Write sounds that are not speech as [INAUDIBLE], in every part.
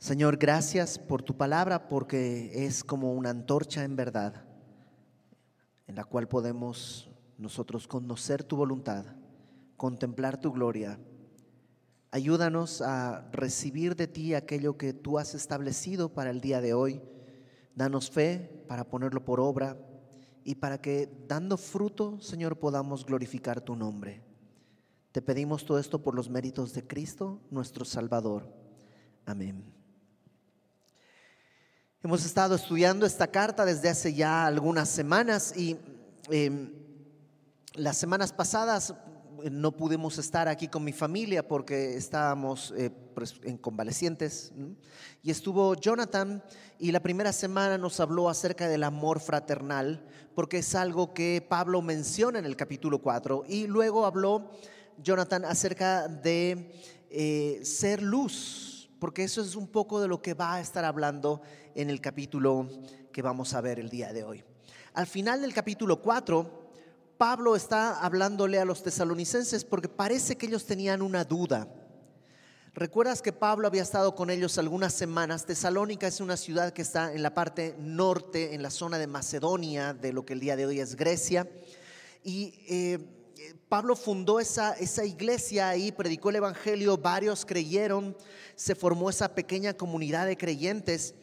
Señor, gracias por tu palabra porque es como una antorcha en verdad, en la cual podemos nosotros conocer tu voluntad, contemplar tu gloria. Ayúdanos a recibir de ti aquello que tú has establecido para el día de hoy. Danos fe para ponerlo por obra y para que dando fruto, Señor, podamos glorificar tu nombre. Te pedimos todo esto por los méritos de Cristo, nuestro Salvador. Amén. Hemos estado estudiando esta carta desde hace ya algunas semanas y em, las semanas pasadas eh, no pudimos estar aquí con mi familia porque estábamos eh, pues, en convalecientes. Y estuvo Jonathan y la primera semana nos habló acerca del amor fraternal, porque es algo que Pablo menciona en el capítulo 4. Y luego habló Jonathan acerca de eh, ser luz, porque eso es un poco de lo que va a estar hablando en el capítulo que vamos a ver el día de hoy. Al final del capítulo 4, Pablo está hablándole a los tesalonicenses porque parece que ellos tenían una duda. ¿Recuerdas que Pablo había estado con ellos algunas semanas? Tesalónica es una ciudad que está en la parte norte, en la zona de Macedonia, de lo que el día de hoy es Grecia. Y eh, Pablo fundó esa, esa iglesia ahí, predicó el Evangelio, varios creyeron, se formó esa pequeña comunidad de creyentes.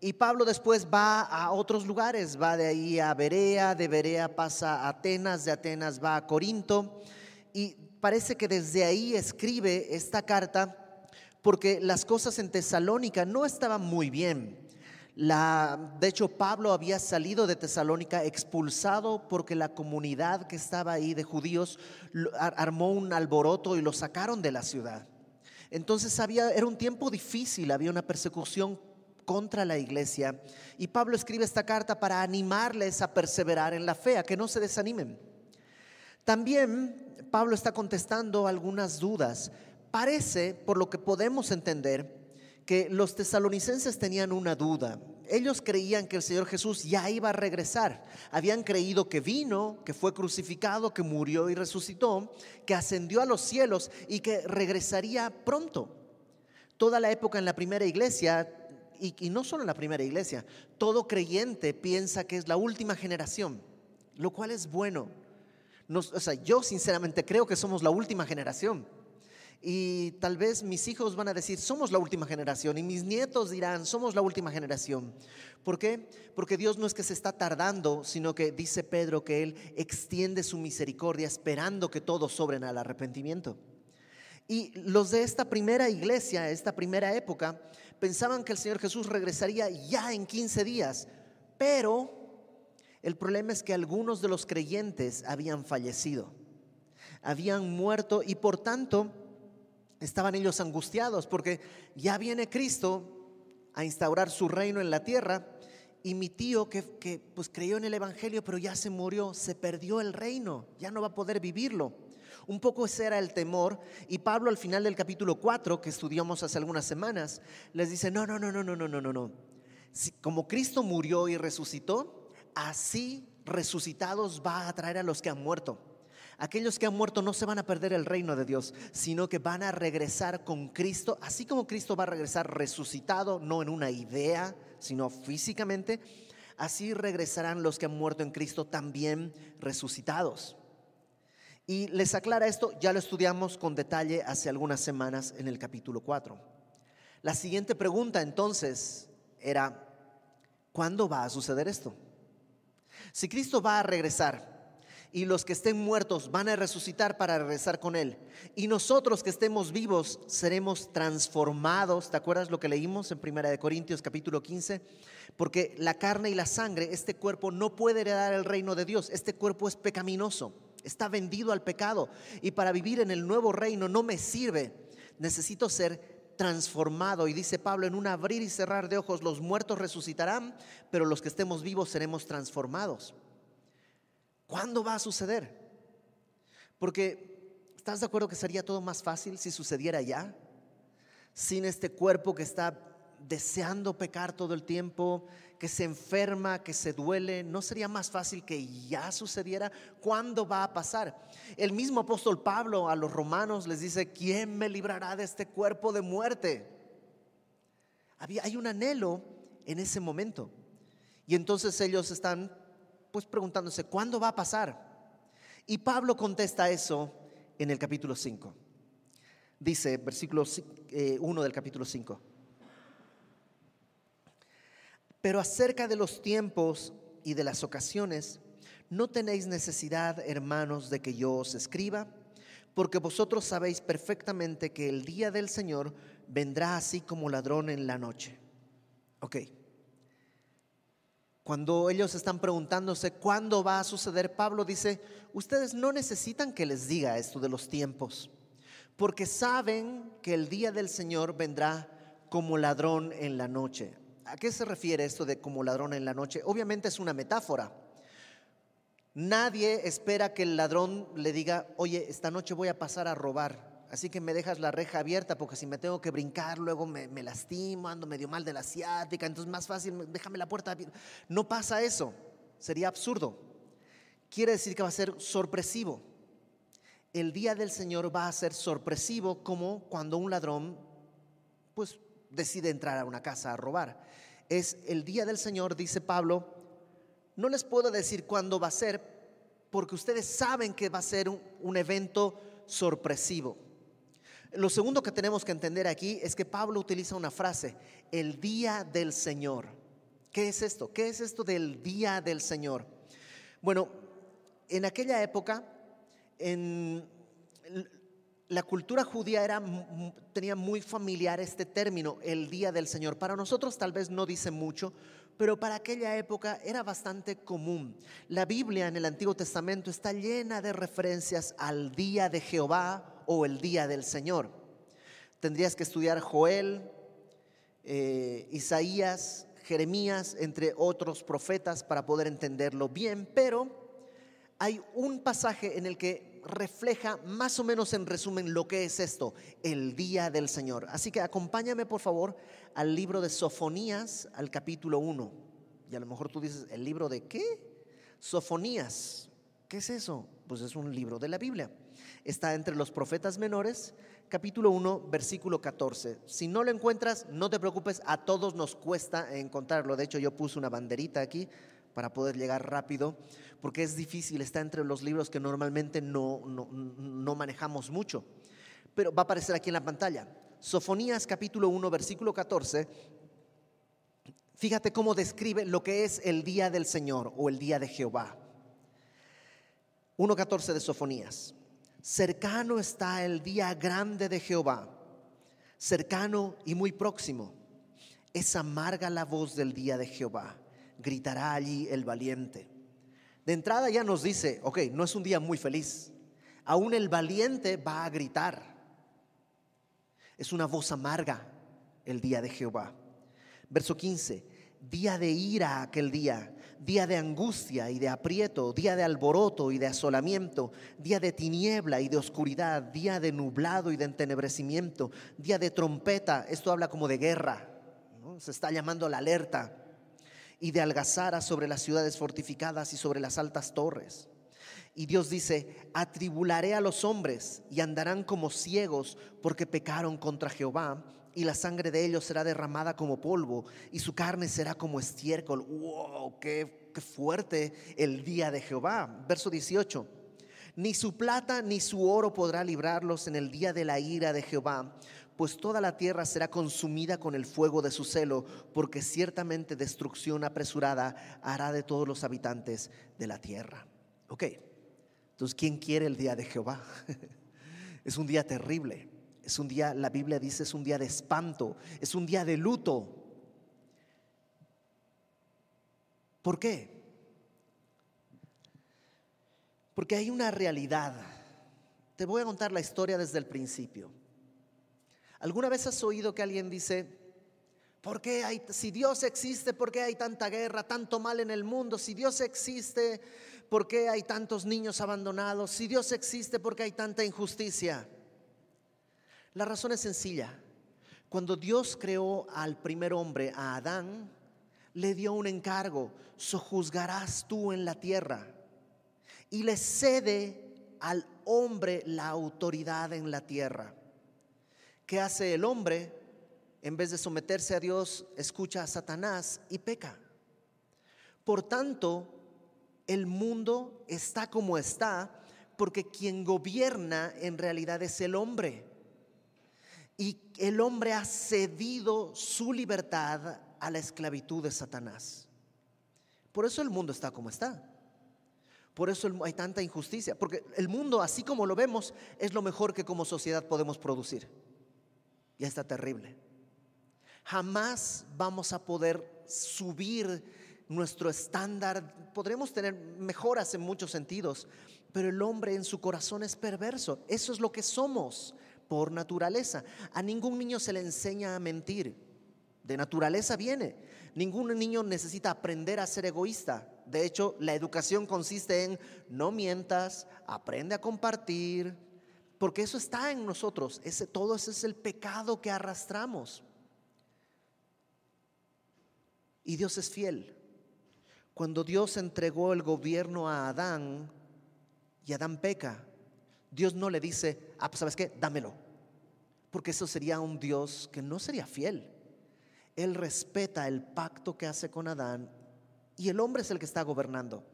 Y Pablo después va a otros lugares, va de ahí a Berea, de Berea pasa a Atenas, de Atenas va a Corinto y parece que desde ahí escribe esta carta porque las cosas en Tesalónica no estaban muy bien. De hecho, Pablo había salido de Tesalónica expulsado porque la comunidad que estaba ahí de judíos armó un alboroto y lo sacaron de la ciudad. Entonces había, era un tiempo difícil, había una persecución contra la iglesia. Y Pablo escribe esta carta para animarles a perseverar en la fe, a que no se desanimen. También Pablo está contestando algunas dudas. Parece, por lo que podemos entender, que los tesalonicenses tenían una duda. Ellos creían que el Señor Jesús ya iba a regresar. Habían creído que vino, que fue crucificado, que murió y resucitó, que ascendió a los cielos y que regresaría pronto. Toda la época en la primera iglesia y, no solo en la primera iglesia, todo creyente piensa que es la última generación, lo cual es bueno. o sea, yo sinceramente creo que somos la última generación. Y tal vez mis hijos van a decir, somos la última generación. Y mis nietos dirán, somos la última generación. ¿Por qué? Porque Dios no es que se está tardando, sino que dice Pedro que Él extiende su misericordia esperando que todos sobren al arrepentimiento. Y los de esta primera iglesia, esta primera época, pensaban que el Señor Jesús regresaría ya en 15 días, pero el problema es que algunos de los creyentes habían fallecido, habían muerto y por tanto estaban ellos angustiados porque ya viene Cristo a instaurar su reino en la tierra y mi tío que, que pues creyó en el Evangelio pero ya se murió, se perdió el reino, ya no va a poder vivirlo. Un poco ese era el temor. Y Pablo al final del capítulo 4, que estudiamos hace algunas semanas, les dice, no, no, no, no, no, no, no, no, no. como Cristo murió y resucitó, así resucitados va a traer a los que han muerto. Aquellos que han muerto no se van a perder el reino de Dios, sino que van a regresar con Cristo, así como Cristo va a regresar resucitado, no en una idea, sino físicamente, así regresarán los que han muerto en Cristo también resucitados. Y les aclara esto, ya lo estudiamos con detalle hace algunas semanas en el capítulo 4. La siguiente pregunta entonces era, ¿cuándo va a suceder esto? Si Cristo va a regresar y los que estén muertos van a resucitar para regresar con Él, y nosotros que estemos vivos seremos transformados, ¿te acuerdas lo que leímos en Primera de Corintios capítulo 15? Porque la carne y la sangre, este cuerpo no puede heredar el reino de Dios, este cuerpo es pecaminoso está vendido al pecado y para vivir en el nuevo reino no me sirve. Necesito ser transformado. Y dice Pablo, en un abrir y cerrar de ojos los muertos resucitarán, pero los que estemos vivos seremos transformados. ¿Cuándo va a suceder? Porque, ¿estás de acuerdo que sería todo más fácil si sucediera ya? Sin este cuerpo que está deseando pecar todo el tiempo, que se enferma, que se duele, ¿no sería más fácil que ya sucediera? ¿Cuándo va a pasar? El mismo apóstol Pablo a los romanos les dice, ¿quién me librará de este cuerpo de muerte? Había, hay un anhelo en ese momento. Y entonces ellos están pues preguntándose, ¿cuándo va a pasar? Y Pablo contesta eso en el capítulo 5. Dice, versículo 1 eh, del capítulo 5. Pero acerca de los tiempos y de las ocasiones, no tenéis necesidad, hermanos, de que yo os escriba, porque vosotros sabéis perfectamente que el día del Señor vendrá así como ladrón en la noche. Ok. Cuando ellos están preguntándose cuándo va a suceder, Pablo dice, ustedes no necesitan que les diga esto de los tiempos, porque saben que el día del Señor vendrá como ladrón en la noche. ¿A qué se refiere esto de como ladrón en la noche? Obviamente es una metáfora. Nadie espera que el ladrón le diga, oye, esta noche voy a pasar a robar, así que me dejas la reja abierta porque si me tengo que brincar luego me, lastimo, ando medio mal de la asiática, entonces más fácil, déjame la puerta abierta. No pasa eso, sería absurdo. Quiere decir que va a ser sorpresivo. El día del Señor va a ser sorpresivo como cuando un ladrón pues decide entrar a una casa a robar. Es el día del Señor, dice Pablo, no les puedo decir cuándo va a ser, porque ustedes saben que va a ser un, evento sorpresivo. Lo segundo que tenemos que entender aquí es que Pablo utiliza una frase, el día del Señor. ¿Qué es esto? ¿Qué es esto del día del Señor? Bueno, en aquella época, en la cultura judía era, tenía muy familiar este término, el día del Señor. Para nosotros tal vez no dice mucho, pero para aquella época era bastante común. La Biblia en el Antiguo Testamento está llena de referencias al día de Jehová o el día del Señor. Tendrías que estudiar Joel, eh, Isaías, Jeremías, entre otros profetas para poder entenderlo bien, pero hay un pasaje en el que refleja más o menos en resumen lo que es esto, el día del Señor. Así que acompáñame por favor al libro de Sofonías, al capítulo 1. Y a lo mejor tú dices, ¿el libro de qué? Sofonías. ¿Qué es eso? Pues es un libro de la Biblia. Está entre los profetas menores, capítulo 1, versículo 14. Si no lo encuentras, no te preocupes, a todos nos cuesta encontrarlo. De hecho, yo puse una banderita aquí para poder llegar rápido, porque es difícil, está entre los libros que normalmente no, no, manejamos mucho. Pero va a aparecer aquí en la pantalla. Sofonías capítulo 1, versículo 14. Fíjate cómo describe lo que es el día del Señor o el día de Jehová. 1.14 de Sofonías. Cercano está el día grande de Jehová, cercano y muy próximo. Es amarga la voz del día de Jehová gritará allí el valiente. De entrada ya nos dice, ok, no es un día muy feliz. Aún el valiente va a gritar. Es una voz amarga el día de Jehová. Verso 15, día de ira aquel día, día de angustia y de aprieto, día de alboroto y de asolamiento, día de tiniebla y de oscuridad, día de nublado y de entenebrecimiento, día de trompeta, esto habla como de guerra, se está llamando la alerta y de algazara sobre las ciudades fortificadas y sobre las altas torres. Y Dios dice, atribularé a los hombres y andarán como ciegos porque pecaron contra Jehová y la sangre de ellos será derramada como polvo y su carne será como estiércol. ¡Wow! ¡Qué, fuerte el día de Jehová! Verso 18. Ni su plata ni su oro podrá librarlos en el día de la ira de Jehová, pues toda la tierra será consumida con el fuego de su celo, porque ciertamente destrucción apresurada hará de todos los habitantes de la tierra. Ok, entonces, ¿quién quiere el día de Jehová? [LAUGHS] es un día terrible, es un día, la Biblia dice, es un día de espanto, es un día de luto. ¿Por qué? Porque hay una realidad. Te voy a contar la historia desde el principio. ¿Alguna vez has oído que alguien dice, ¿por qué hay, si Dios existe, por qué hay tanta guerra, tanto mal en el mundo? Si Dios existe, ¿por qué hay tantos niños abandonados? Si Dios existe, ¿por qué hay tanta injusticia? La razón es sencilla. Cuando Dios creó al primer hombre, a Adán, le dio un encargo, sojuzgarás tú en la tierra. Y le cede al hombre la autoridad en la tierra. ¿Qué hace el hombre? en vez de someterse a Dios, escucha a Satanás y peca. Por tanto, el mundo está como está porque quien gobierna en realidad es el hombre. Y el hombre ha cedido su libertad a la esclavitud de Satanás. Por eso el mundo está como está. Por eso hay tanta injusticia. Porque el mundo, así como lo vemos, es lo mejor que como sociedad podemos producir. Ya está terrible. Jamás vamos a poder subir nuestro estándar. Podremos tener mejoras en muchos sentidos, pero el hombre en su corazón es perverso. Eso es lo que somos por naturaleza. A ningún niño se le enseña a mentir. De naturaleza viene. Ningún niño necesita aprender a ser egoísta. De hecho, la educación consiste en no mientas, aprende a compartir, porque eso está en nosotros. Ese, todo ese es el pecado que arrastramos. Y Dios es fiel. Cuando Dios entregó el gobierno a Adán y Adán peca, Dios no le dice, ah, pues sabes qué, dámelo. Porque eso sería un Dios que no sería fiel. Él respeta el pacto que hace con Adán y el hombre es el que está gobernando.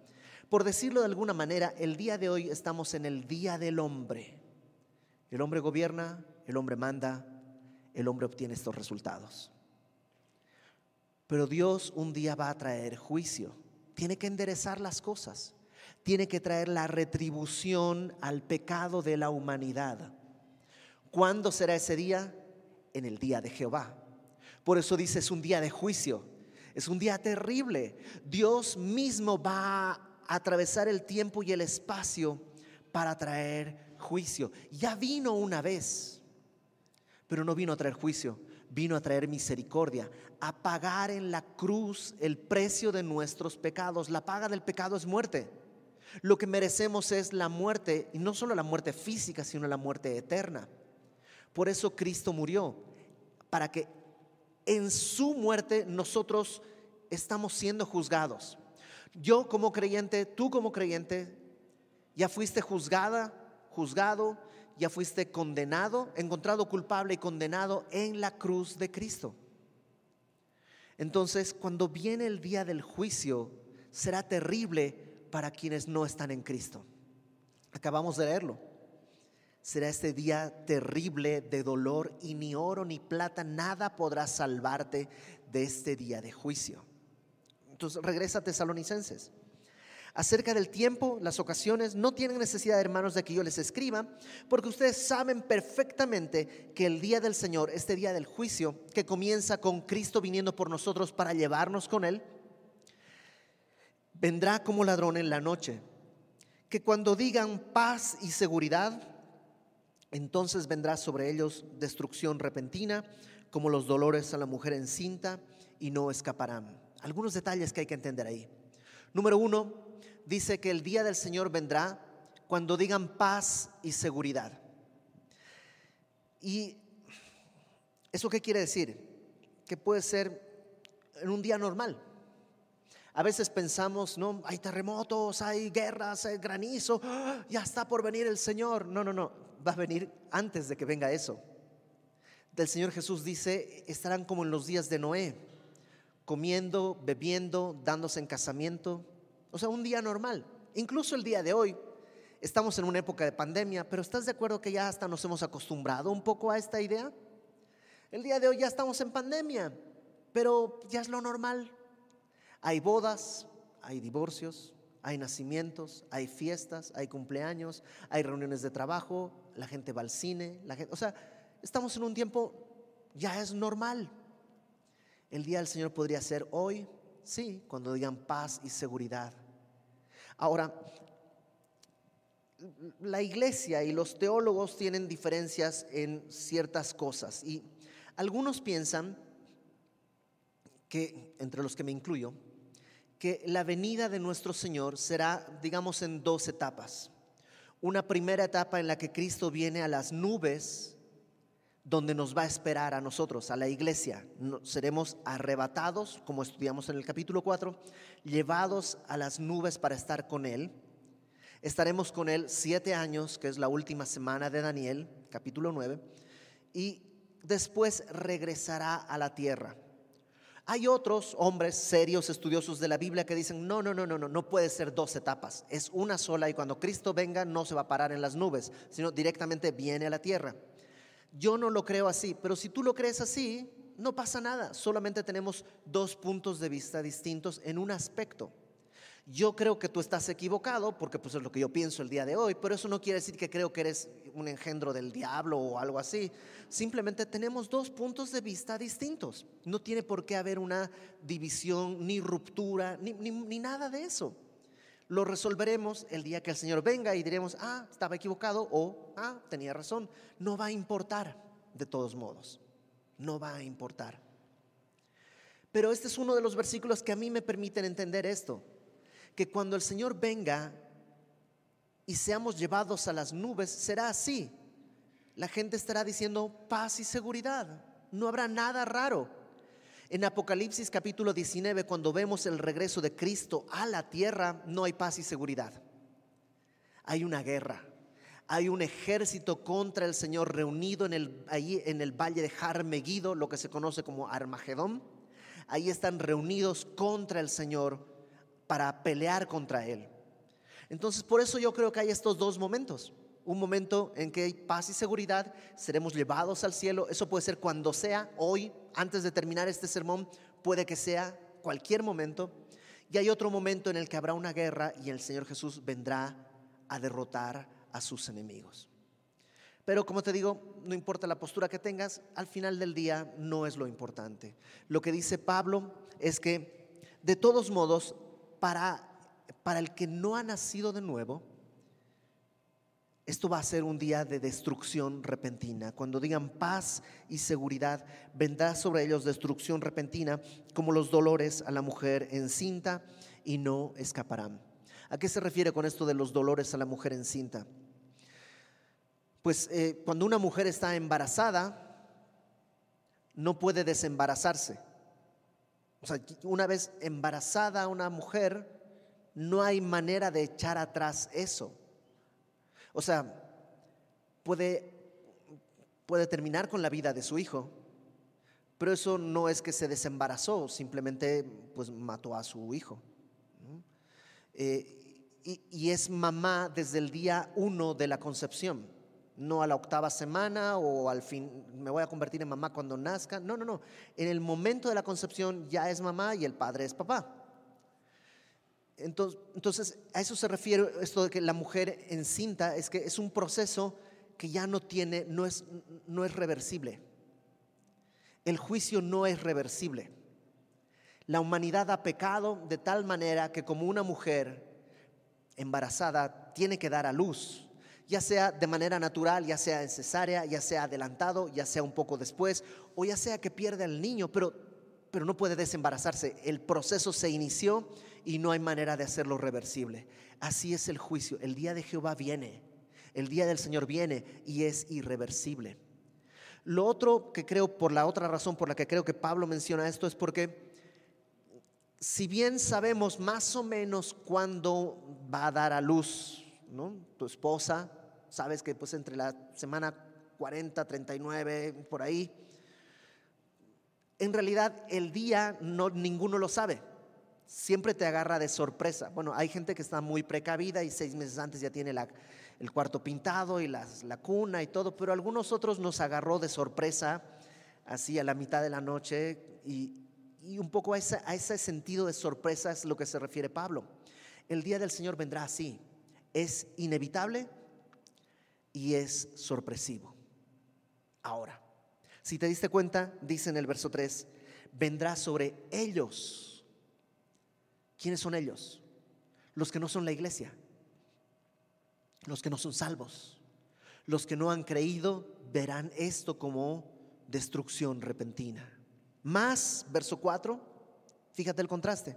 Por decirlo de alguna manera, el día de hoy estamos en el día del hombre. El hombre gobierna, el hombre manda, el hombre obtiene estos resultados. Pero Dios un día va a traer juicio. Tiene que enderezar las cosas. Tiene que traer la retribución al pecado de la humanidad. ¿Cuándo será ese día? En el día de Jehová. Por eso dice, es un día de juicio, es un día terrible. Dios mismo va a atravesar el tiempo y el espacio para traer juicio. Ya vino una vez, pero no vino a traer juicio, vino a traer misericordia, a pagar en la cruz el precio de nuestros pecados. La paga del pecado es muerte. Lo que merecemos es la muerte, y no solo la muerte física, sino la muerte eterna. Por eso Cristo murió, para que en su muerte nosotros estamos siendo juzgados. Yo como creyente, tú como creyente, ya fuiste juzgada, juzgado, ya fuiste condenado, encontrado culpable y condenado en la cruz de Cristo. Entonces, cuando viene el día del juicio, será terrible para quienes no están en Cristo. Acabamos de leerlo será este día terrible de dolor y ni oro ni plata, nada podrá salvarte de este día de juicio. Entonces regresa a Tesalonicenses. Acerca del tiempo, las ocasiones, no tienen necesidad, hermanos, de que yo les escriba, porque ustedes saben perfectamente que el día del Señor, este día del juicio, que comienza con Cristo viniendo por nosotros para llevarnos con Él, vendrá como ladrón en la noche. Que cuando digan paz y seguridad, entonces vendrá sobre ellos destrucción repentina, como los dolores a la mujer encinta, y no escaparán. Algunos detalles que hay que entender ahí. Número uno, dice que el día del Señor vendrá cuando digan paz y seguridad. ¿Y eso qué quiere decir? Que puede ser en un día normal. A veces pensamos, no, hay terremotos, hay guerras, hay granizo, ¡ah! ya está por venir el Señor. No, no, no va a venir antes de que venga eso. Del Señor Jesús dice, estarán como en los días de Noé, comiendo, bebiendo, dándose en casamiento. O sea, un día normal. Incluso el día de hoy, estamos en una época de pandemia, pero ¿estás de acuerdo que ya hasta nos hemos acostumbrado un poco a esta idea? El día de hoy ya estamos en pandemia, pero ya es lo normal. Hay bodas, hay divorcios, hay nacimientos, hay fiestas, hay cumpleaños, hay reuniones de trabajo, la gente va al cine, la gente, o sea, estamos en un tiempo, ya es normal. El día del Señor podría ser hoy, sí, cuando digan paz y seguridad. Ahora, la iglesia y los teólogos tienen diferencias en ciertas cosas y algunos piensan que, entre los que me incluyo, que la venida de nuestro Señor será, digamos, en dos etapas. Una primera etapa en la que Cristo viene a las nubes, donde nos va a esperar a nosotros, a la iglesia. seremos arrebatados, como estudiamos en el capítulo 4, llevados a las nubes para estar con Él. Estaremos con Él siete años, que es la última semana de Daniel, capítulo 9, y después regresará a la tierra. Hay otros hombres serios, estudiosos de la Biblia que dicen, no, no, no, no, no, no puede ser dos etapas, es una sola y cuando Cristo venga no se va a parar en las nubes, sino directamente viene a la tierra. Yo no lo creo así, pero si tú lo crees así, no pasa nada, solamente tenemos dos puntos de vista distintos en un aspecto. Yo creo que tú estás equivocado, porque pues es lo que yo pienso el día de hoy, pero eso no quiere decir que creo que eres un engendro del diablo o algo así. Simplemente tenemos dos puntos de vista distintos. No tiene por qué haber una división, ni ruptura, ni, ni nada de eso. Lo resolveremos el día que el Señor venga y diremos, ah, estaba equivocado o, ah, tenía razón. No va a importar, de todos modos. No va a importar. Pero este es uno de los versículos que a mí me permiten entender esto que cuando el Señor venga y seamos llevados a las nubes, será así. La gente estará diciendo paz y seguridad. No habrá nada raro. En Apocalipsis capítulo 19, cuando vemos el regreso de Cristo a la tierra, no hay paz y seguridad. Hay una guerra. Hay un ejército contra el Señor reunido en el, allí en el valle de Jarmeguido, lo que se conoce como Armagedón. Ahí están reunidos contra el Señor para pelear contra Él. Entonces, por eso yo creo que hay estos dos momentos. Un momento en que hay paz y seguridad, seremos llevados al cielo. Eso puede ser cuando sea, hoy, antes de terminar este sermón, puede que sea cualquier momento. Y hay otro momento en el que habrá una guerra y el Señor Jesús vendrá a derrotar a sus enemigos. Pero como te digo, no importa la postura que tengas, al final del día no es lo importante. Lo que dice Pablo es que de todos modos para, para el que no ha nacido de nuevo, esto va a ser un día de destrucción repentina. Cuando digan paz y seguridad, vendrá sobre ellos destrucción repentina, como los dolores a la mujer encinta, y no escaparán. ¿A qué se refiere con esto de los dolores a la mujer encinta? Pues eh, cuando una mujer está embarazada, no puede desembarazarse. O sea, una vez embarazada una mujer, no hay manera de echar atrás eso. O sea, puede, puede terminar con la vida de su hijo, pero eso no es que se desembarazó, simplemente pues mató a su hijo. Eh, y es mamá desde el día uno de la concepción no a la octava semana o al fin, me voy a convertir en mamá cuando nazca. No, no, no. En el momento de la concepción ya es mamá y el padre es papá. Entonces, entonces, a eso se refiere esto de que la mujer encinta, es que es un proceso que ya no tiene, no es, no es reversible. El juicio no es reversible. La humanidad ha pecado de tal manera que como una mujer embarazada tiene que dar a luz, ya sea de manera natural, ya sea en cesárea, ya sea adelantado, ya sea un poco después, o ya sea que pierda el niño, pero, pero no puede desembarazarse. El proceso se inició y no hay manera de hacerlo reversible. Así es el juicio. El día de Jehová viene, el día del Señor viene y es irreversible. Lo otro que creo, por la otra razón por la que creo que Pablo menciona esto, es porque si bien sabemos más o menos cuándo va a dar a luz ¿no? tu esposa, sabes que pues entre la semana 40, 39, por ahí, en realidad el día no, ninguno lo sabe. Siempre te agarra de sorpresa. Bueno, hay gente que está muy precavida y seis meses antes ya tiene el cuarto pintado y la cuna y todo, pero algunos otros nos agarró de sorpresa, así a la mitad de la noche, y, un poco a a ese sentido de sorpresa es lo que se refiere Pablo. El día del Señor vendrá así, es inevitable y es sorpresivo. Ahora, si te diste cuenta, dice en el verso 3, vendrá sobre ellos. ¿Quiénes son ellos? Los que no son la iglesia, los que no son salvos, los que no han creído verán esto como destrucción repentina. Más, verso 4, fíjate el contraste.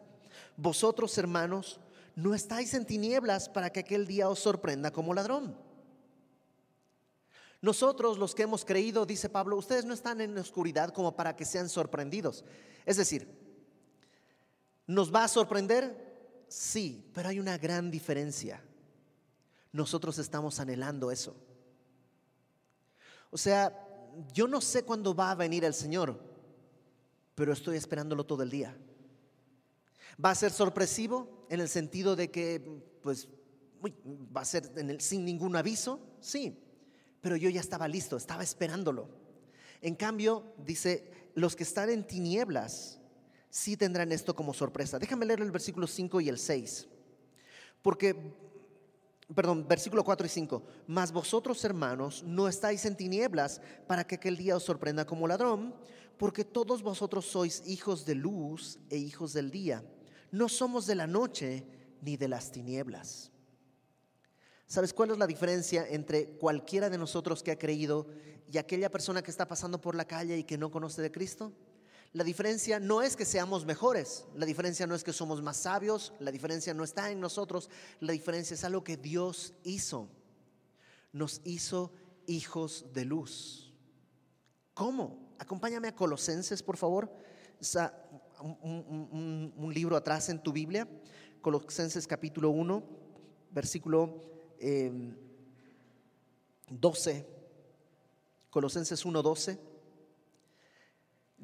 Vosotros, hermanos, no estáis en tinieblas para que aquel día os sorprenda como ladrón. Nosotros los que hemos creído, dice Pablo, ustedes no están en oscuridad como para que sean sorprendidos. Es decir, ¿nos va a sorprender? Sí, pero hay una gran diferencia. Nosotros estamos anhelando eso. O sea, yo no sé cuándo va a venir el Señor, pero estoy esperándolo todo el día. Va a ser sorpresivo en el sentido de que, pues, va a ser sin ningún aviso, sí, pero yo ya estaba listo, estaba esperándolo. En cambio, dice, los que están en tinieblas sí tendrán esto como sorpresa. Déjame leer el versículo 5 y el 6. Porque, perdón, versículo 4 y 5. Mas vosotros, hermanos, no estáis en tinieblas para que aquel día os sorprenda como ladrón, porque todos vosotros sois hijos de luz e hijos del día. No somos de la noche ni de las tinieblas. ¿Sabes cuál es la diferencia entre cualquiera de nosotros que ha creído y aquella persona que está pasando por la calle y que no conoce de Cristo? La diferencia no es que seamos mejores, la diferencia no es que somos más sabios, la diferencia no está en nosotros, la diferencia es algo que Dios hizo. Nos hizo hijos de luz. ¿Cómo? Acompáñame a Colosenses, por favor. Un, un, libro atrás en tu Biblia. Colosenses capítulo 1, versículo 12. Em, Colosenses 1, 12.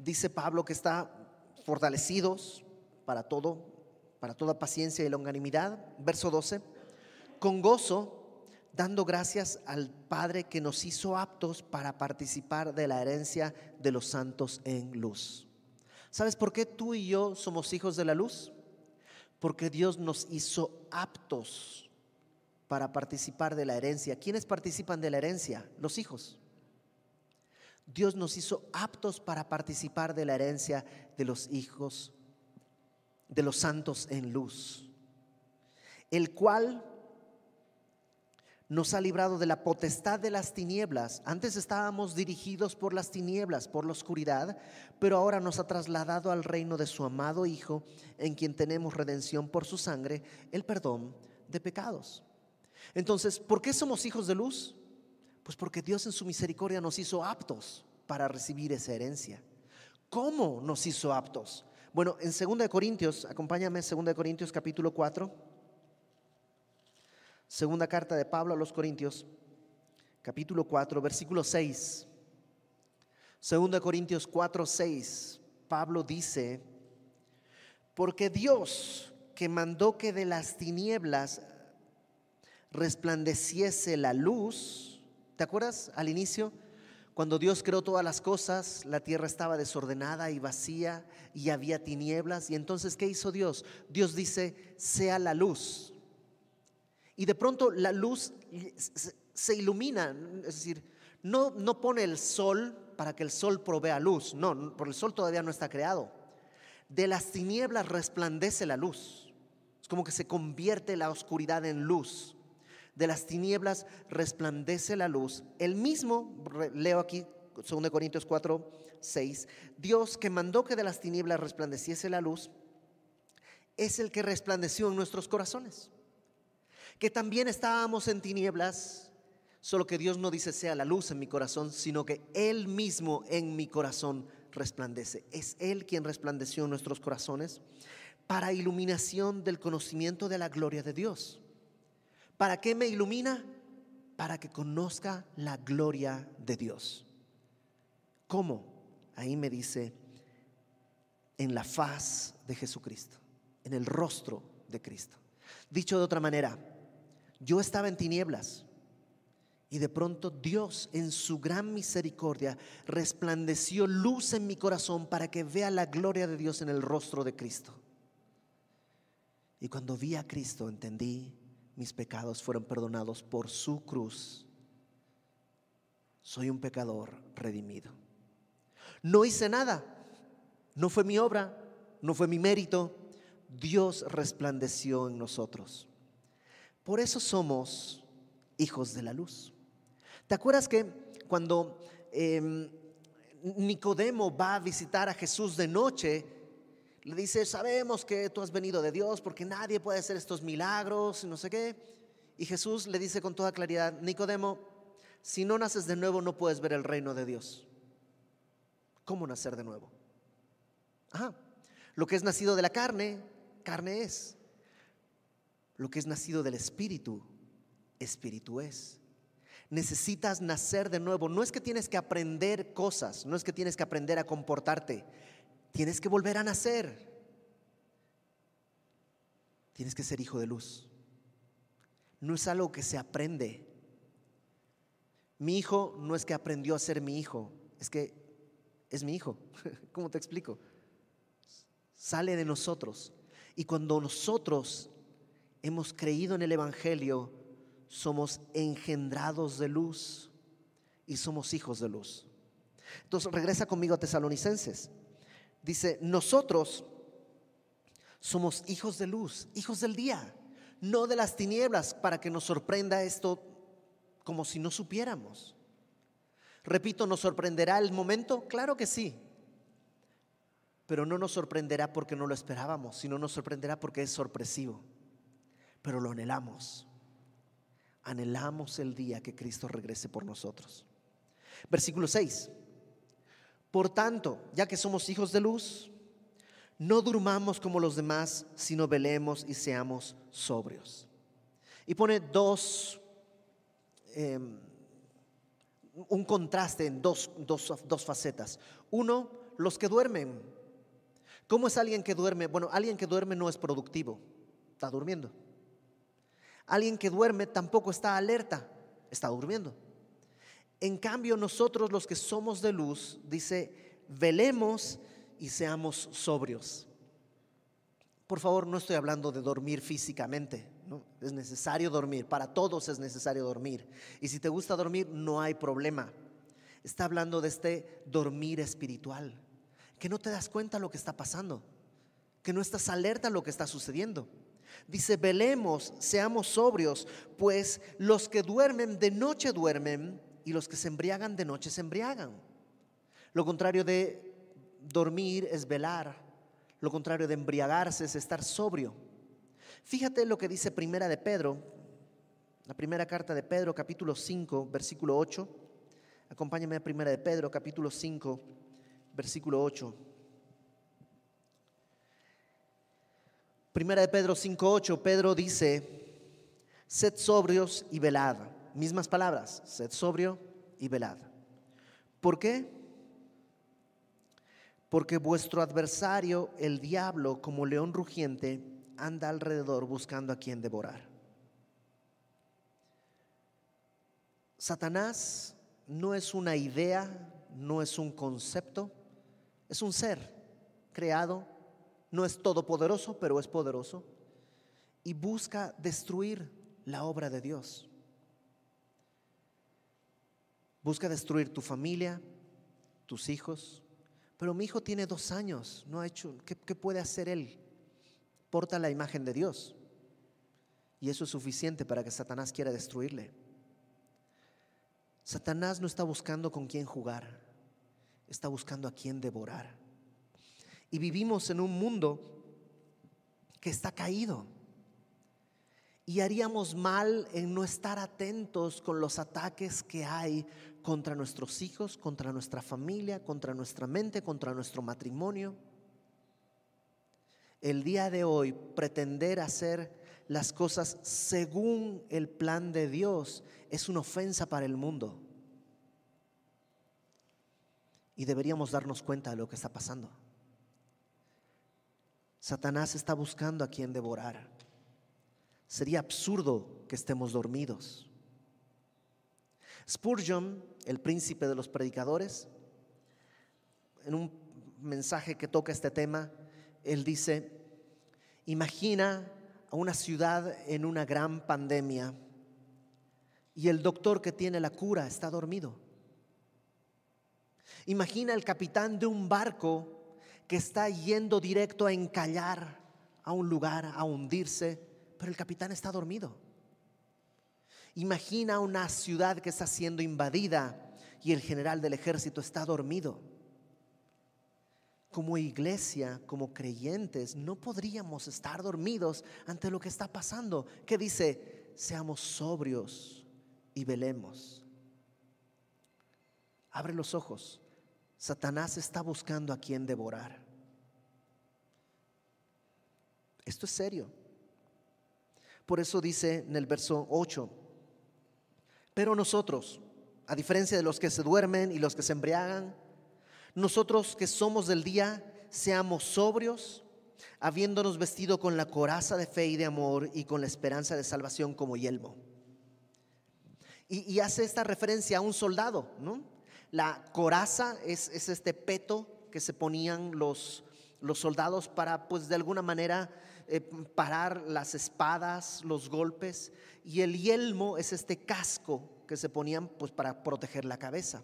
Dice Pablo que está fortalecidos para todo, para toda paciencia y longanimidad. Verso 12. Con gozo dando gracias al Padre que nos hizo aptos para participar de la herencia de los santos en luz. ¿Sabes por qué tú y yo somos hijos de la luz? Porque Dios nos hizo aptos para participar de la herencia. ¿Quiénes participan de la herencia? Los hijos. Dios nos hizo aptos para participar de la herencia de los hijos de los santos en luz, el cual nos ha librado de la potestad de las tinieblas. Antes estábamos dirigidos por las tinieblas, por la oscuridad, pero ahora nos ha trasladado al reino de su amado Hijo, en quien tenemos redención por su sangre, el perdón de pecados. Entonces, ¿por qué somos hijos de luz? Pues porque Dios en su misericordia nos hizo aptos para recibir esa herencia. ¿Cómo nos hizo aptos? Bueno, en 2 Corintios, acompáñame, 2 Corintios capítulo 4. Segunda carta de Pablo a los Corintios, capítulo 4, versículo 6. Segunda Corintios 4, 6. Pablo dice, porque Dios que mandó que de las tinieblas resplandeciese la luz, ¿te acuerdas al inicio? Cuando Dios creó todas las cosas, la tierra estaba desordenada y vacía y había tinieblas. Y entonces, ¿qué hizo Dios? Dios dice, sea la luz. Y de pronto la luz se ilumina, es decir, no, no pone el sol para que el sol provea luz, no, porque el sol todavía no está creado. De las tinieblas resplandece la luz. Es como que se convierte la oscuridad en luz. De las tinieblas resplandece la luz. El mismo, leo aquí 2 Corintios 4, 6, Dios que mandó que de las tinieblas resplandeciese la luz, es el que resplandeció en nuestros corazones que también estábamos en tinieblas, solo que Dios no dice sea la luz en mi corazón, sino que Él mismo en mi corazón resplandece. Es Él quien resplandeció en nuestros corazones para iluminación del conocimiento de la gloria de Dios. ¿Para qué me ilumina? Para que conozca la gloria de Dios. ¿Cómo? Ahí me dice, en la faz de Jesucristo, en el rostro de Cristo. Dicho de otra manera, yo estaba en tinieblas y de pronto Dios en su gran misericordia resplandeció luz en mi corazón para que vea la gloria de Dios en el rostro de Cristo. Y cuando vi a Cristo entendí mis pecados fueron perdonados por su cruz. Soy un pecador redimido. No hice nada, no fue mi obra, no fue mi mérito. Dios resplandeció en nosotros. Por eso somos hijos de la luz. ¿Te acuerdas que cuando em, Nicodemo va a visitar a Jesús de noche, le dice, sabemos que tú has venido de Dios porque nadie puede hacer estos milagros y no sé qué. Y Jesús le dice con toda claridad, Nicodemo, si no naces de nuevo no puedes ver el reino de Dios. ¿Cómo nacer de nuevo? Ajá. Lo que es nacido de la carne, carne es. Lo que es nacido del Espíritu, Espíritu es. necesitas nacer de nuevo. No es que tienes que aprender cosas, no es que tienes que aprender a comportarte, tienes que volver a nacer. Tienes que ser hijo de luz. No es algo que se aprende. Mi hijo no es que aprendió a ser mi hijo, es que es mi hijo. [LAUGHS] ¿Cómo te explico? Sale de nosotros. Y cuando nosotros hemos creído en el Evangelio, somos engendrados de luz y somos hijos de luz. Entonces regresa conmigo a Tesalonicenses. Dice, nosotros somos hijos de luz, hijos del día, no de las tinieblas, para que nos sorprenda esto como si no supiéramos. Repito, ¿nos sorprenderá el momento? Claro que sí. Pero no nos sorprenderá porque no lo esperábamos, sino nos sorprenderá porque es sorpresivo. Pero lo anhelamos. Anhelamos el día que Cristo regrese por nosotros. Versículo 6. Por tanto, ya que somos hijos de luz, no durmamos como los demás, sino velemos y seamos sobrios. Y pone dos, em, un contraste en dos, dos, dos facetas. Uno, los que duermen. ¿Cómo es alguien que duerme? Bueno, alguien que duerme no es productivo, está durmiendo. Alguien que duerme tampoco está alerta, está durmiendo. En cambio, nosotros los que somos de luz, dice, velemos y seamos sobrios. Por favor, no estoy hablando de dormir físicamente, es necesario dormir, para todos es necesario dormir. Y si te gusta dormir, no hay problema. Está hablando de este dormir espiritual, que no te das cuenta lo que está pasando, que no estás alerta a lo que está sucediendo. Dice, velemos, seamos sobrios, pues los que duermen de noche duermen y los que se embriagan de noche se embriagan. Lo contrario de dormir es velar, lo contrario de embriagarse es estar sobrio. Fíjate lo que dice Primera de Pedro, la primera carta de Pedro, capítulo 5, versículo 8. Acompáñame a Primera de Pedro, capítulo 5, versículo 8. Primera de Pedro 5:8, Pedro dice, sed sobrios y velad. Mismas palabras, sed sobrio y velad. ¿Por qué? Porque vuestro adversario, el diablo, como león rugiente, anda alrededor buscando a quien devorar. Satanás no es una idea, no es un concepto, es un ser creado no es todopoderoso, pero es poderoso. Y busca destruir la obra de Dios. Busca destruir tu familia, tus hijos. Pero mi hijo tiene dos años, no ha hecho, ¿qué, puede hacer él? Porta la imagen de Dios. Y eso es suficiente para que Satanás quiera destruirle. Satanás no está buscando con quién jugar, está buscando a quién devorar. Y vivimos en un mundo que está caído. Y haríamos mal en no estar atentos con los ataques que hay contra nuestros hijos, contra nuestra familia, contra nuestra mente, contra nuestro matrimonio. El día de hoy pretender hacer las cosas según el plan de Dios es una ofensa para el mundo. Y deberíamos darnos cuenta de lo que está pasando. Satanás está buscando a quien devorar. Sería absurdo que estemos dormidos. Spurgeon, el príncipe de los predicadores, en un mensaje que toca este tema, él dice, imagina a una ciudad en una gran pandemia y el doctor que tiene la cura está dormido. Imagina el capitán de un barco que está yendo directo a encallar a un lugar, a hundirse, pero el capitán está dormido. Imagina una ciudad que está siendo invadida y el general del ejército está dormido. Como iglesia, como creyentes, no podríamos estar dormidos ante lo que está pasando. Que dice, seamos sobrios y velemos. Abre los ojos. Satanás está buscando a quien devorar. Esto es serio. Por eso dice en el verso 8, Pero nosotros, a diferencia de los que se duermen y los que se embriagan, nosotros que somos del día, seamos sobrios, habiéndonos vestido con la coraza de fe y de amor y con la esperanza de salvación como yelmo. Y, hace esta referencia a un soldado, ¿no? La coraza es, este peto que se ponían los, los soldados para, pues de alguna manera, eh, parar las espadas, los golpes. Y el yelmo es este casco que se ponían pues para proteger la cabeza.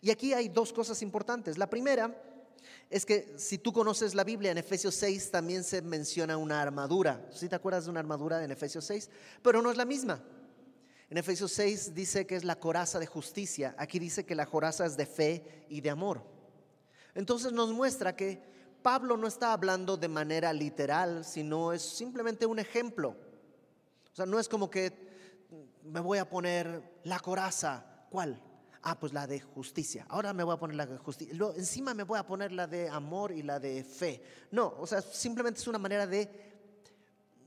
Y aquí hay dos cosas importantes. La primera es que si tú conoces la Biblia, en Efesios 6 también se menciona una armadura. ¿Sí te acuerdas de una armadura en Efesios 6? Pero no es la misma. En Efesios 6 dice que es la coraza de justicia. Aquí dice que la coraza es de fe y de amor. Entonces nos muestra que Pablo no está hablando de manera literal, sino es simplemente un ejemplo. O sea, no es como que me voy a poner la coraza. ¿Cuál? Ah, pues la de justicia. Ahora me voy a poner la de justicia. encima me voy a poner la de amor y la de fe. No, o sea, simplemente es una manera de,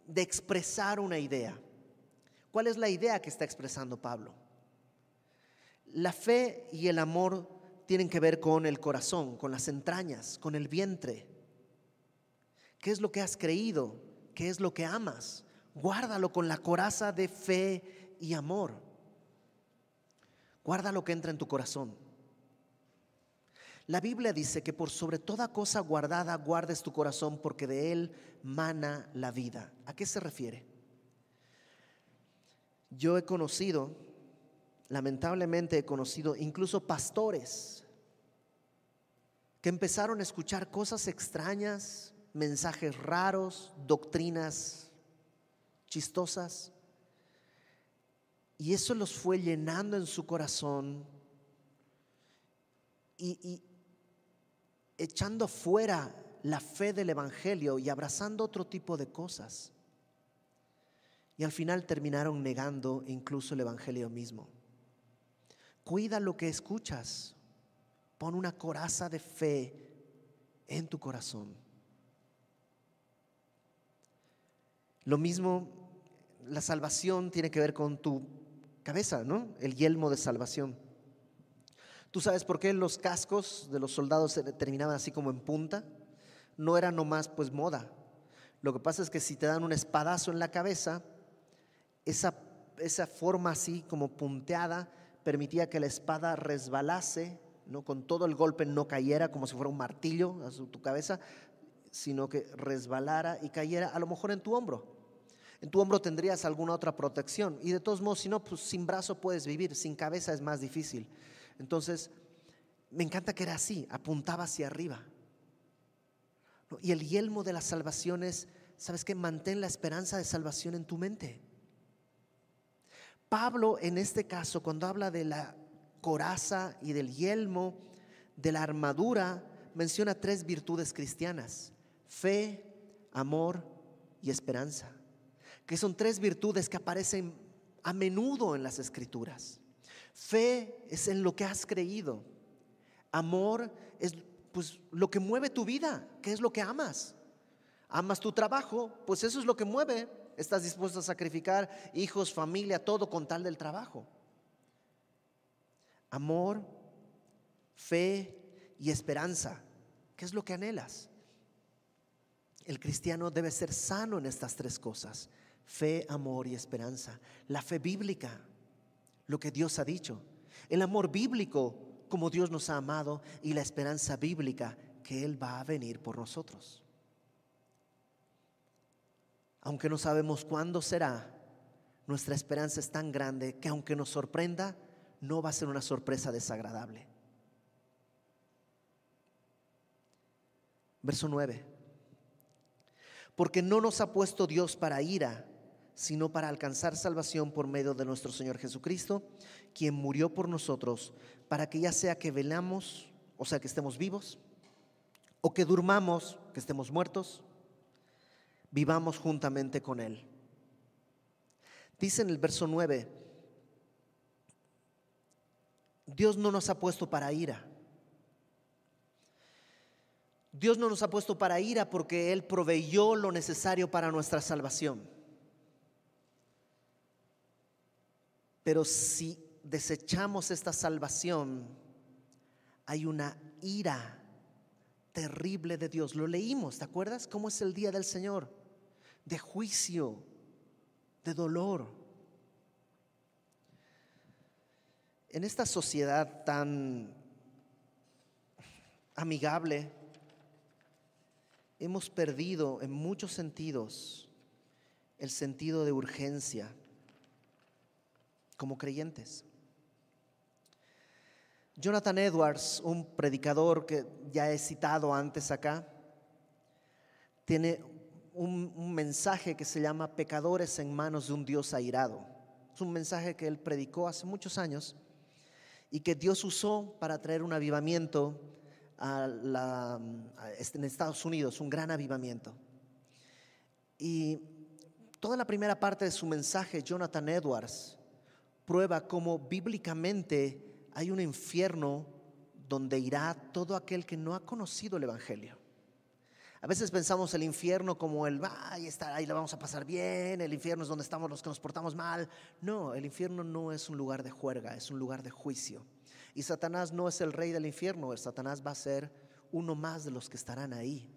de expresar una idea. ¿Cuál es la idea que está expresando Pablo? La fe y el amor tienen que ver con el corazón, con las entrañas, con el vientre. ¿Qué es lo que has creído? ¿Qué es lo que amas? Guárdalo con la coraza de fe y amor. Guarda lo que entra en tu corazón. La Biblia dice que por sobre toda cosa guardada guardes tu corazón porque de él mana la vida. ¿A qué se refiere? Yo he conocido, lamentablemente he conocido incluso pastores que empezaron a escuchar cosas extrañas, mensajes raros, doctrinas chistosas, y eso los fue llenando en su corazón y, echando fuera la fe del Evangelio y abrazando otro tipo de cosas. Y al final terminaron negando incluso el Evangelio mismo. Cuida lo que escuchas. Pon una coraza de fe en tu corazón. Lo mismo, la salvación tiene que ver con tu cabeza, ¿no? El yelmo de salvación. ¿Tú sabes por qué los cascos de los soldados se terminaban así como en punta? No era nomás pues moda. Lo que pasa es que si te dan un espadazo en la cabeza, esa, esa forma así como punteada permitía que la espada resbalase, ¿no? con todo el golpe no cayera como si fuera un martillo a tu cabeza, sino que resbalara y cayera a lo mejor en tu hombro. En tu hombro tendrías alguna otra protección. Y de todos modos, si no, pues sin brazo puedes vivir, sin cabeza es más difícil. Entonces, me encanta que era así, apuntaba hacia arriba. Y el yelmo de la salvación es, ¿sabes qué? Mantén la esperanza de salvación en tu mente. Pablo, en este caso, cuando habla de la coraza y del yelmo, de la armadura, menciona tres virtudes cristianas, fe, amor y esperanza que son tres virtudes que aparecen a menudo en las escrituras. Fe es en lo que has creído. Amor es pues lo que mueve tu vida, ¿qué es lo que amas? Amas tu trabajo, pues eso es lo que mueve. Estás dispuesto a sacrificar hijos, familia, todo con tal del trabajo. Amor, fe y esperanza, ¿qué es lo que anhelas? El cristiano debe ser sano en estas tres cosas fe, amor y esperanza. La fe bíblica, lo que Dios ha dicho. El amor bíblico, como Dios nos ha amado, y la esperanza bíblica, que Él va a venir por nosotros. Aunque no sabemos cuándo será, nuestra esperanza es tan grande que aunque nos sorprenda, no va a ser una sorpresa desagradable. Verso 9. Porque no nos ha puesto Dios para ira, sino para alcanzar salvación por medio de nuestro Señor Jesucristo, quien murió por nosotros, para que ya sea que velamos, o sea, que estemos vivos, o que durmamos, que estemos muertos, vivamos juntamente con Él. Dice en el verso 9, Dios no nos ha puesto para ira. Dios no nos ha puesto para ira porque Él proveyó lo necesario para nuestra salvación. Pero si desechamos esta salvación, hay una ira terrible de Dios. Lo leímos, ¿te acuerdas? ¿Cómo es el día del Señor? De juicio, de dolor. En esta sociedad tan amigable, hemos perdido en muchos sentidos el sentido de urgencia como creyentes. Jonathan Edwards, un predicador que ya he citado antes acá, tiene un, mensaje que se llama Pecadores en manos de un Dios airado. Es un mensaje que él predicó hace muchos años y que Dios usó para traer un avivamiento este, en Estados Unidos, un gran avivamiento. Y toda la primera parte de su mensaje, Jonathan Edwards prueba cómo bíblicamente hay un infierno donde irá todo aquel que no ha conocido el Evangelio. A veces pensamos el infierno como el, ahí está, ahí la vamos a pasar bien, el infierno es donde estamos los que nos portamos mal. No, el infierno no es un lugar de juerga, es un lugar de juicio. Y Satanás no es el rey del infierno, Satanás va a ser uno más de los que estarán ahí.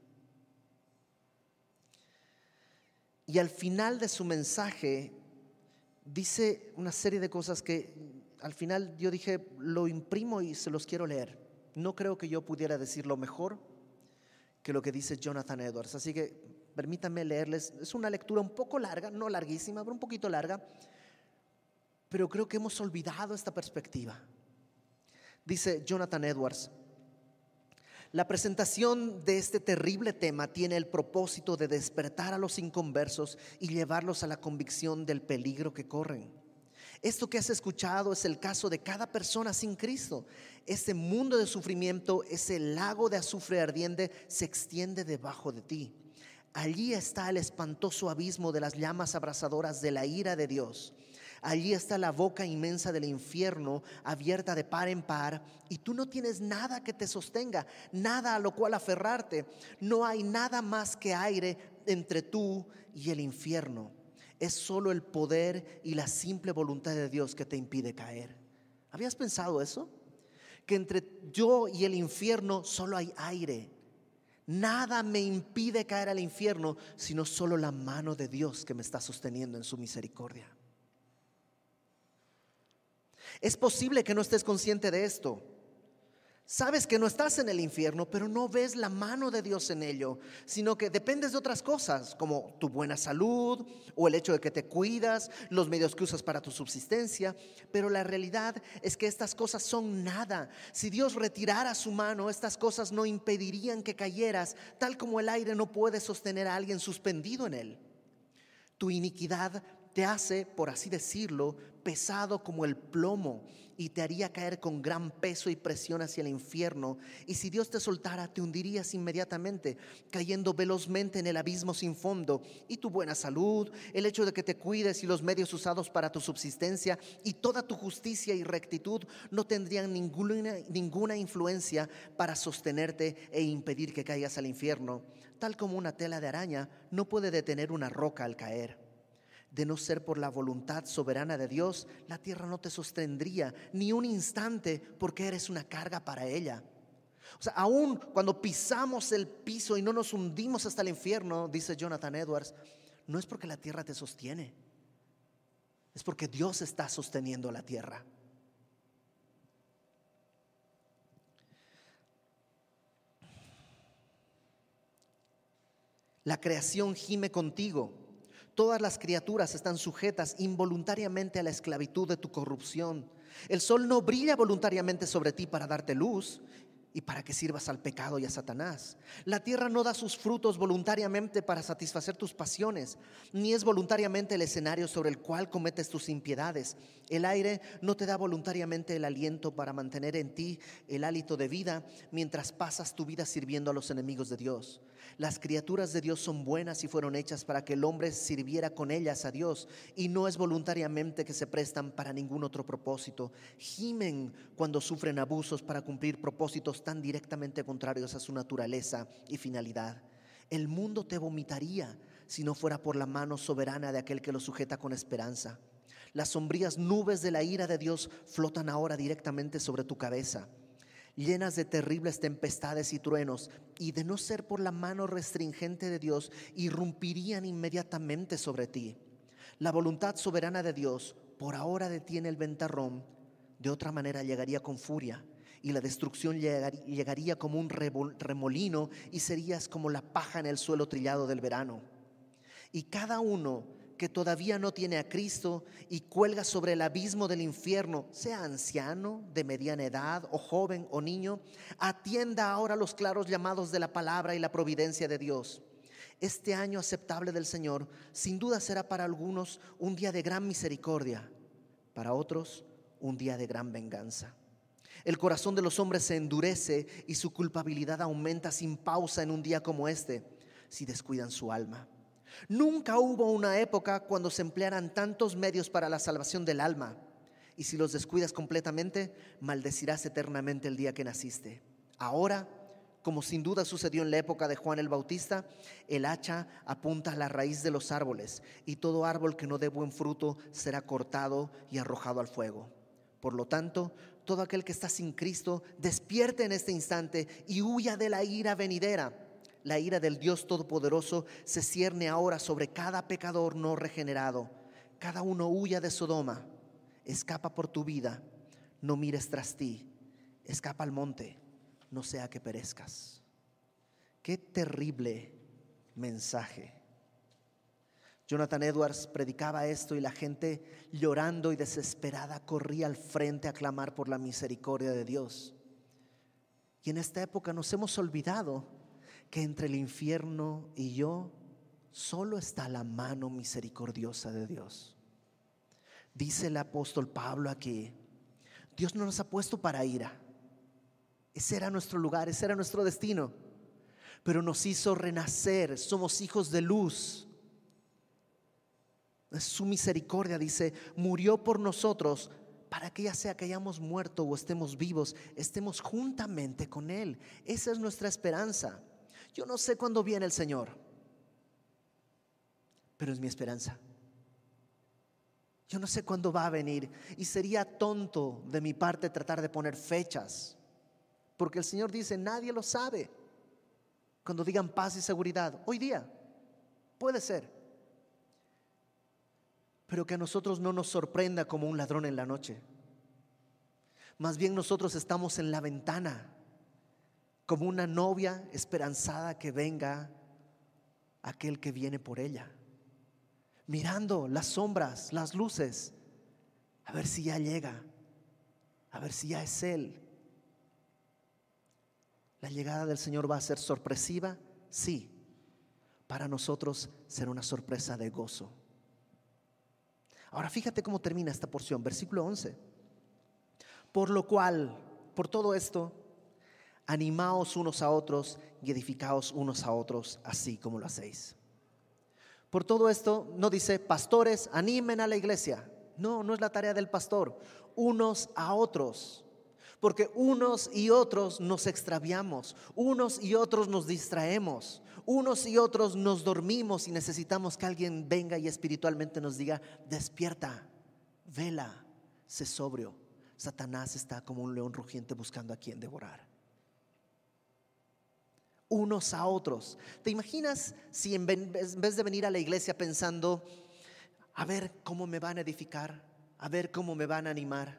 Y al final de su mensaje dice una serie de cosas que al final yo dije, lo imprimo y se los quiero leer. No creo que yo pudiera decirlo mejor que lo que dice Jonathan Edwards. Así que permítanme leerles. Es una lectura un poco larga, no larguísima, pero un poquito larga. Pero creo que hemos olvidado esta perspectiva. Dice Jonathan Edwards, la presentación de este terrible tema tiene el propósito de despertar a los inconversos y llevarlos a la convicción del peligro que corren. Esto que has escuchado es el caso de cada persona sin Cristo. Este mundo de sufrimiento, ese lago de azufre ardiente se extiende debajo de ti. Allí está el espantoso abismo de las llamas abrasadoras de la ira de Dios. Allí está la boca inmensa del infierno abierta de par en par y tú no tienes nada que te sostenga, nada a lo cual aferrarte. No hay nada más que aire entre tú y el infierno es solo el poder y la simple voluntad de Dios que te impide caer. ¿Habías pensado eso? Que entre yo y el infierno solo hay aire. Nada me impide caer al infierno, sino solo la mano de Dios que me está sosteniendo en su misericordia. Es posible que no estés consciente de esto. Sabes que no estás en el infierno, pero no ves la mano de Dios en ello, sino que dependes de otras cosas, como tu buena salud o el hecho de que te cuidas, los medios que usas para tu subsistencia. Pero la realidad es que estas cosas son nada. Si Dios retirara su mano, estas cosas no impedirían que cayeras, tal como el aire no puede sostener a alguien suspendido en él. Tu iniquidad te hace, por así decirlo, pesado como el plomo y te haría caer con gran peso y presión hacia el infierno. Y si Dios te soltara, te hundirías inmediatamente, cayendo velozmente en el abismo sin fondo. Y tu buena salud, el hecho de que te cuides y los medios usados para tu subsistencia y toda tu justicia y rectitud no tendrían ninguna, ninguna influencia para sostenerte e impedir que caigas al infierno. Tal como una tela de araña no puede detener una roca al caer de no ser por la voluntad soberana de Dios, la tierra no te sostendría ni un instante porque eres una carga para ella. O sea, aún cuando pisamos el piso y no nos hundimos hasta el infierno, dice Jonathan Edwards, no es porque la tierra te sostiene, es porque Dios está sosteniendo la tierra. La creación gime contigo Todas las criaturas están sujetas involuntariamente a la esclavitud de tu corrupción. El sol no brilla voluntariamente sobre ti para darte luz y para que sirvas al pecado y a Satanás. La tierra no da sus frutos voluntariamente para satisfacer tus pasiones, ni es voluntariamente el escenario sobre el cual cometes tus impiedades. El aire no te da voluntariamente el aliento para mantener en ti el hálito de vida mientras pasas tu vida sirviendo a los enemigos de Dios. Las criaturas de Dios son buenas y fueron hechas para que el hombre sirviera con ellas a Dios y no es voluntariamente que se prestan para ningún otro propósito. Gimen cuando sufren abusos para cumplir propósitos tan directamente contrarios a su naturaleza y finalidad. El mundo te vomitaría si no fuera por la mano soberana de aquel que lo sujeta con esperanza. Las sombrías nubes de la ira de Dios flotan ahora directamente sobre tu cabeza, llenas de terribles tempestades y truenos, y de no ser por la mano restringente de Dios, irrumpirían inmediatamente sobre ti. La voluntad soberana de Dios por ahora detiene el ventarrón, de otra manera llegaría con furia y la destrucción llegaría como un remolino y serías como la paja en el suelo trillado del verano. Y cada uno que todavía no tiene a Cristo y cuelga sobre el abismo del infierno, sea anciano, de mediana edad, o joven o niño, atienda ahora los claros llamados de la palabra y la providencia de Dios. Este año aceptable del Señor sin duda será para algunos un día de gran misericordia, para otros un día de gran venganza. El corazón de los hombres se endurece y su culpabilidad aumenta sin pausa en un día como este, si descuidan su alma. Nunca hubo una época cuando se emplearan tantos medios para la salvación del alma. Y si los descuidas completamente, maldecirás eternamente el día que naciste. Ahora, como sin duda sucedió en la época de Juan el Bautista, el hacha apunta a la raíz de los árboles y todo árbol que no dé buen fruto será cortado y arrojado al fuego. Por lo tanto, todo aquel que está sin Cristo despierte en este instante y huya de la ira venidera la ira del Dios Todopoderoso se cierne ahora sobre cada pecador no regenerado. Cada uno huya de Sodoma, escapa por tu vida, no mires tras ti, escapa al monte, no sea que perezcas. Qué terrible mensaje. Jonathan Edwards predicaba esto y la gente llorando y desesperada corría al frente a clamar por la misericordia de Dios. Y en esta época nos hemos olvidado que entre el infierno y yo solo está la mano misericordiosa de Dios. Dice el apóstol Pablo aquí, Dios no nos ha puesto para ira. Ese era nuestro lugar, ese era nuestro destino. Pero nos hizo renacer, somos hijos de luz. Su misericordia, dice, murió por nosotros para que ya sea que hayamos muerto o estemos vivos, estemos juntamente con Él. Esa es nuestra esperanza. Yo no sé cuándo viene el Señor, pero es mi esperanza. Yo no sé cuándo va a venir y sería tonto de mi parte tratar de poner fechas, porque el Señor dice, nadie lo sabe. Cuando digan paz y seguridad, hoy día, puede ser. Pero que a nosotros no nos sorprenda como un ladrón en la noche. Más bien nosotros estamos en la ventana como una novia esperanzada que venga aquel que viene por ella, mirando las sombras, las luces, a ver si ya llega, a ver si ya es Él. La llegada del Señor va a ser sorpresiva, sí, para nosotros será una sorpresa de gozo. Ahora fíjate cómo termina esta porción, versículo 11. Por lo cual, por todo esto, animaos unos a otros y edificaos unos a otros, así como lo hacéis. Por todo esto, no dice, pastores, animen a la iglesia. No, no es la tarea del pastor, unos a otros. Porque unos y otros nos extraviamos, unos y otros nos distraemos, unos y otros nos dormimos y necesitamos que alguien venga y espiritualmente nos diga, despierta, vela, sé sobrio. Satanás está como un león rugiente buscando a quien devorar unos a otros. ¿Te imaginas si en vez de venir a la iglesia pensando, a ver cómo me van a edificar, a ver cómo me van a animar,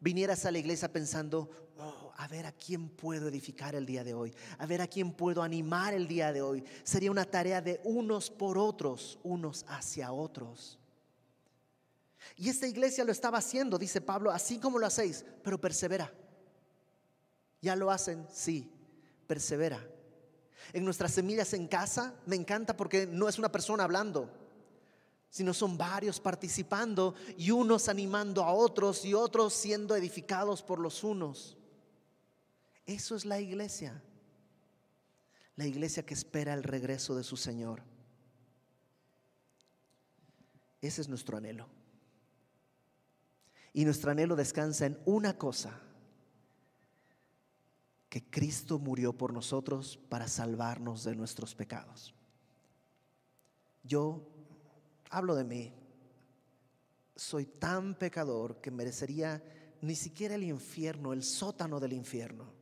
vinieras a la iglesia pensando, oh, a ver a quién puedo edificar el día de hoy, a ver a quién puedo animar el día de hoy? Sería una tarea de unos por otros, unos hacia otros. Y esta iglesia lo estaba haciendo, dice Pablo, así como lo hacéis, pero persevera. ¿Ya lo hacen? Sí, persevera. En nuestras semillas en casa me encanta porque no es una persona hablando, sino son varios participando y unos animando a otros y otros siendo edificados por los unos. Eso es la iglesia. La iglesia que espera el regreso de su Señor. Ese es nuestro anhelo. Y nuestro anhelo descansa en una cosa que Cristo murió por nosotros para salvarnos de nuestros pecados. Yo hablo de mí. soy tan pecador que merecería ni siquiera el infierno, el sótano del infierno.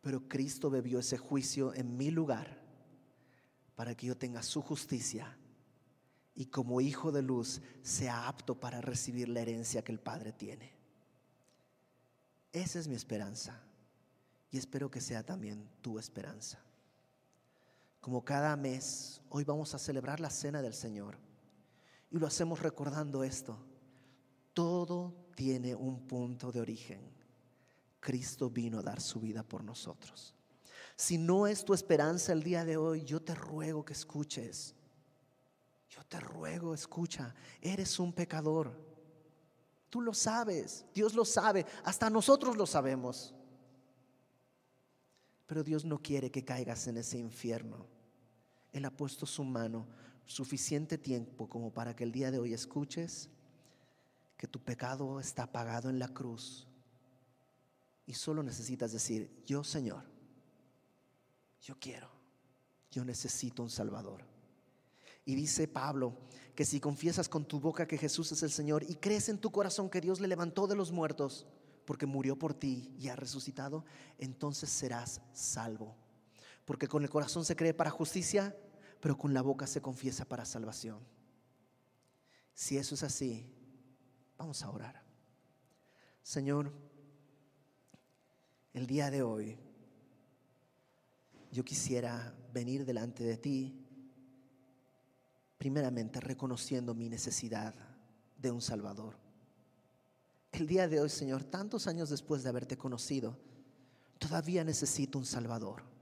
Pero Cristo bebió ese juicio en mi lugar para que yo tenga su justicia y como hijo de luz sea apto para recibir la herencia que el Padre tiene. Esa es mi esperanza y espero que sea también tu esperanza. Como cada mes, hoy vamos a celebrar la cena del Señor y lo hacemos recordando esto. Todo tiene un punto de origen. Cristo vino a dar su vida por nosotros. Si no es tu esperanza el día de hoy, yo te ruego que escuches. Yo te ruego, escucha, eres un pecador. Tú lo sabes, Dios lo sabe, hasta nosotros lo sabemos. Pero Dios no quiere que caigas en ese infierno. Él ha puesto su mano suficiente tiempo como para que el día de hoy escuches que tu pecado está pagado en la cruz y solo necesitas decir, yo Señor, yo quiero, yo necesito un Salvador. Y dice Pablo que si confiesas con tu boca que Jesús es el Señor y crees en tu corazón que Dios le levantó de los muertos porque murió por ti y ha resucitado, entonces serás salvo. Porque con el corazón se cree para justicia, pero con la boca se confiesa para salvación. Si eso es así, vamos a orar. Señor, el día de hoy yo quisiera venir delante de ti, primeramente reconociendo mi necesidad de un Salvador. El día de hoy, Señor, tantos años después de haberte conocido, todavía necesito un Salvador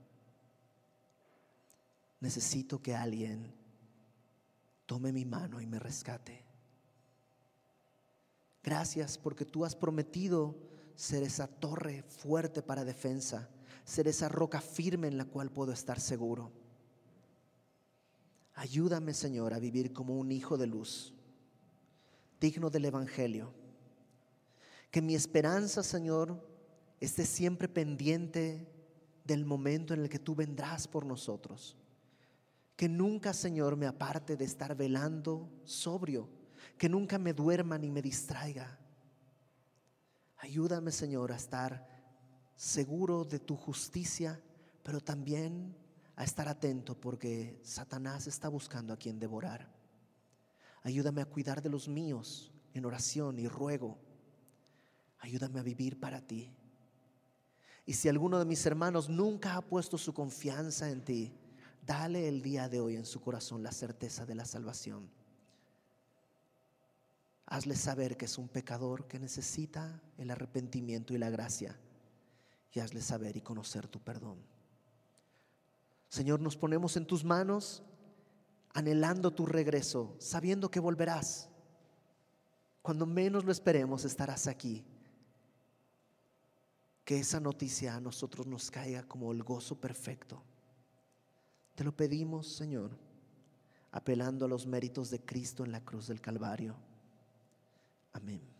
necesito que alguien tome mi mano y me rescate. Gracias porque tú has prometido ser esa torre fuerte para defensa, ser esa roca firme en la cual puedo estar seguro. Ayúdame, Señor, a vivir como un hijo de luz, digno del Evangelio. Que mi esperanza, Señor, esté siempre pendiente del momento en el que tú vendrás por nosotros. Que nunca, Señor, me aparte de estar velando sobrio. Que nunca me duerma ni me distraiga. Ayúdame, Señor, a estar seguro de tu justicia, pero también a estar atento porque Satanás está buscando a quien devorar. Ayúdame a cuidar de los míos en oración y ruego. Ayúdame a vivir para ti. Y si alguno de mis hermanos nunca ha puesto su confianza en ti, Dale el día de hoy en su corazón la certeza de la salvación. Hazle saber que es un pecador que necesita el arrepentimiento y la gracia. Y hazle saber y conocer tu perdón. Señor, nos ponemos en tus manos anhelando tu regreso, sabiendo que volverás. Cuando menos lo esperemos, estarás aquí. Que esa noticia a nosotros nos caiga como el gozo perfecto. Te lo pedimos, Señor, apelando a los méritos de Cristo en la cruz del Calvario. Amén.